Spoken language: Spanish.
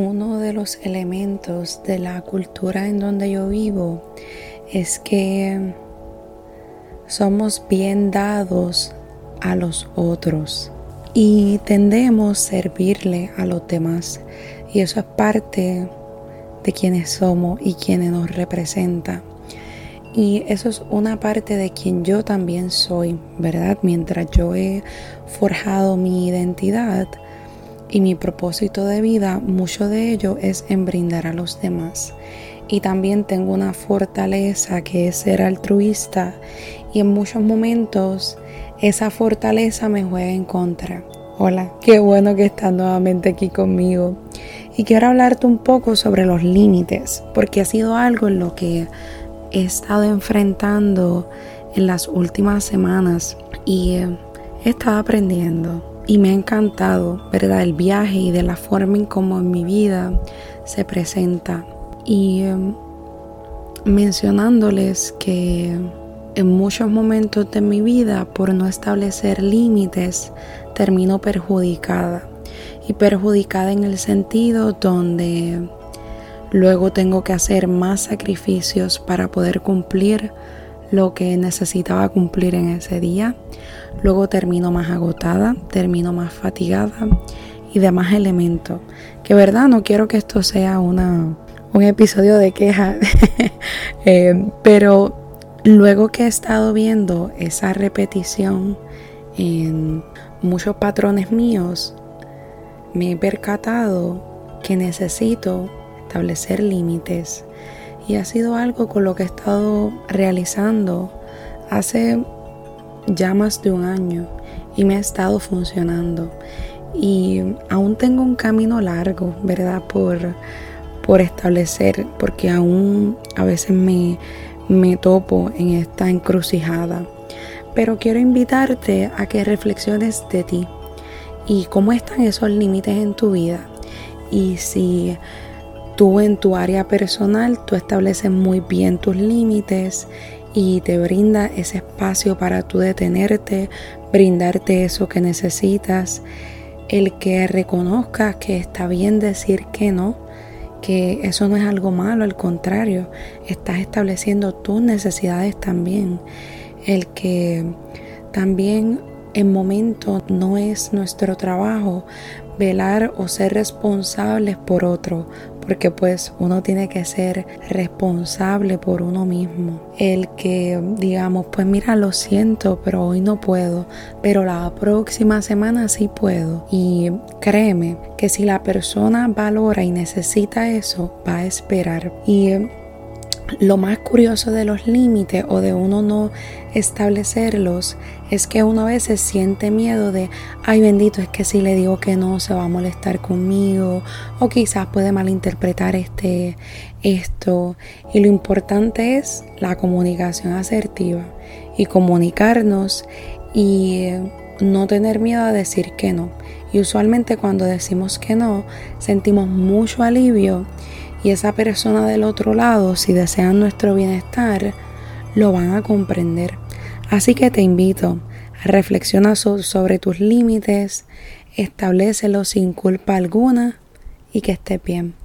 uno de los elementos de la cultura en donde yo vivo es que somos bien dados a los otros y tendemos a servirle a los demás. Y eso es parte de quienes somos y quienes nos representa. Y eso es una parte de quien yo también soy, ¿verdad? Mientras yo he forjado mi identidad y mi propósito de vida, mucho de ello es en brindar a los demás. Y también tengo una fortaleza que es ser altruista y en muchos momentos esa fortaleza me juega en contra. Hola, qué bueno que estás nuevamente aquí conmigo. Y quiero hablarte un poco sobre los límites, porque ha sido algo en lo que he estado enfrentando en las últimas semanas y he estado aprendiendo. Y me ha encantado, ¿verdad? El viaje y de la forma en cómo en mi vida se presenta. Y em, mencionándoles que en muchos momentos de mi vida, por no establecer límites, termino perjudicada. Y perjudicada en el sentido donde luego tengo que hacer más sacrificios para poder cumplir lo que necesitaba cumplir en ese día. Luego termino más agotada, termino más fatigada y demás elementos. Que verdad, no quiero que esto sea una, un episodio de queja, eh, pero Luego que he estado viendo esa repetición en muchos patrones míos, me he percatado que necesito establecer límites. Y ha sido algo con lo que he estado realizando hace ya más de un año y me ha estado funcionando. Y aún tengo un camino largo, ¿verdad? Por, por establecer, porque aún a veces me, me topo en esta encrucijada. Pero quiero invitarte a que reflexiones de ti y cómo están esos límites en tu vida. Y si tú en tu área personal, tú estableces muy bien tus límites y te brinda ese espacio para tú detenerte, brindarte eso que necesitas, el que reconozcas que está bien decir que no, que eso no es algo malo, al contrario, estás estableciendo tus necesidades también. El que también en momentos no es nuestro trabajo velar o ser responsables por otro, porque pues uno tiene que ser responsable por uno mismo. El que digamos, pues mira, lo siento, pero hoy no puedo, pero la próxima semana sí puedo. Y créeme que si la persona valora y necesita eso, va a esperar. Y lo más curioso de los límites o de uno no establecerlos es que uno a veces siente miedo de, ay bendito, es que si le digo que no se va a molestar conmigo o quizás puede malinterpretar este esto y lo importante es la comunicación asertiva y comunicarnos y eh, no tener miedo a decir que no. Y usualmente cuando decimos que no, sentimos mucho alivio y esa persona del otro lado, si desean nuestro bienestar, lo van a comprender. Así que te invito a reflexionar sobre tus límites, establecelo sin culpa alguna y que estés bien.